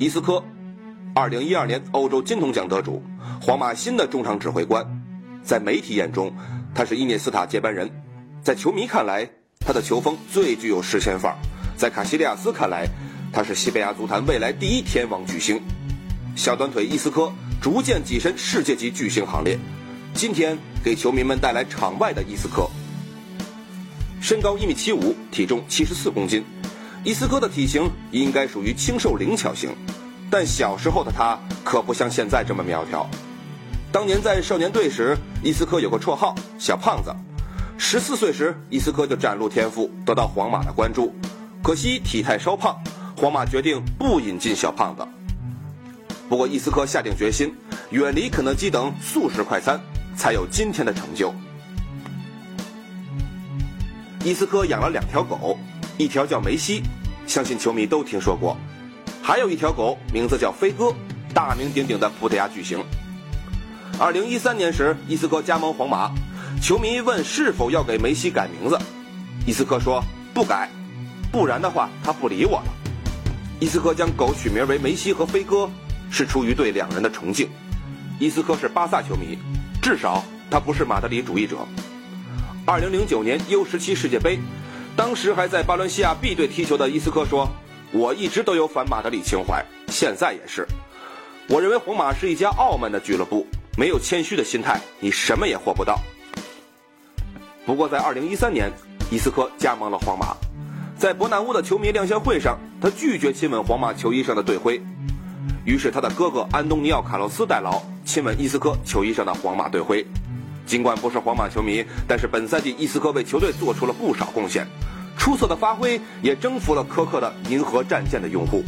伊斯科，二零一二年欧洲金童奖得主，皇马新的中场指挥官。在媒体眼中，他是伊涅斯塔接班人；在球迷看来，他的球风最具有实现范儿；在卡西利亚斯看来，他是西班牙足坛未来第一天王巨星。小短腿伊斯科逐渐跻身世界级巨星行列。今天给球迷们带来场外的伊斯科。身高一米七五，体重七十四公斤。伊斯科的体型应该属于清瘦灵巧型，但小时候的他可不像现在这么苗条。当年在少年队时，伊斯科有个绰号“小胖子”。十四岁时，伊斯科就展露天赋，得到皇马的关注。可惜体态稍胖，皇马决定不引进小胖子。不过伊斯科下定决心，远离肯德基等速食快餐，才有今天的成就。伊斯科养了两条狗。一条叫梅西，相信球迷都听说过；还有一条狗，名字叫飞哥，大名鼎鼎的葡萄牙巨星。二零一三年时，伊斯科加盟皇马，球迷问是否要给梅西改名字，伊斯科说不改，不然的话他不理我了。伊斯科将狗取名为梅西和飞哥，是出于对两人的崇敬。伊斯科是巴萨球迷，至少他不是马德里主义者。二零零九年 U 十七世界杯。当时还在巴伦西亚 B 队踢球的伊斯科说：“我一直都有反马德里情怀，现在也是。我认为皇马是一家傲慢的俱乐部，没有谦虚的心态，你什么也获不到。”不过，在2013年，伊斯科加盟了皇马，在伯纳乌的球迷亮相会上，他拒绝亲吻皇马球衣上的队徽，于是他的哥哥安东尼奥·卡洛斯代劳亲吻伊斯科球衣上的皇马队徽。尽管不是皇马球迷，但是本赛季伊斯科为球队做出了不少贡献，出色的发挥也征服了苛刻的银河战舰的用户。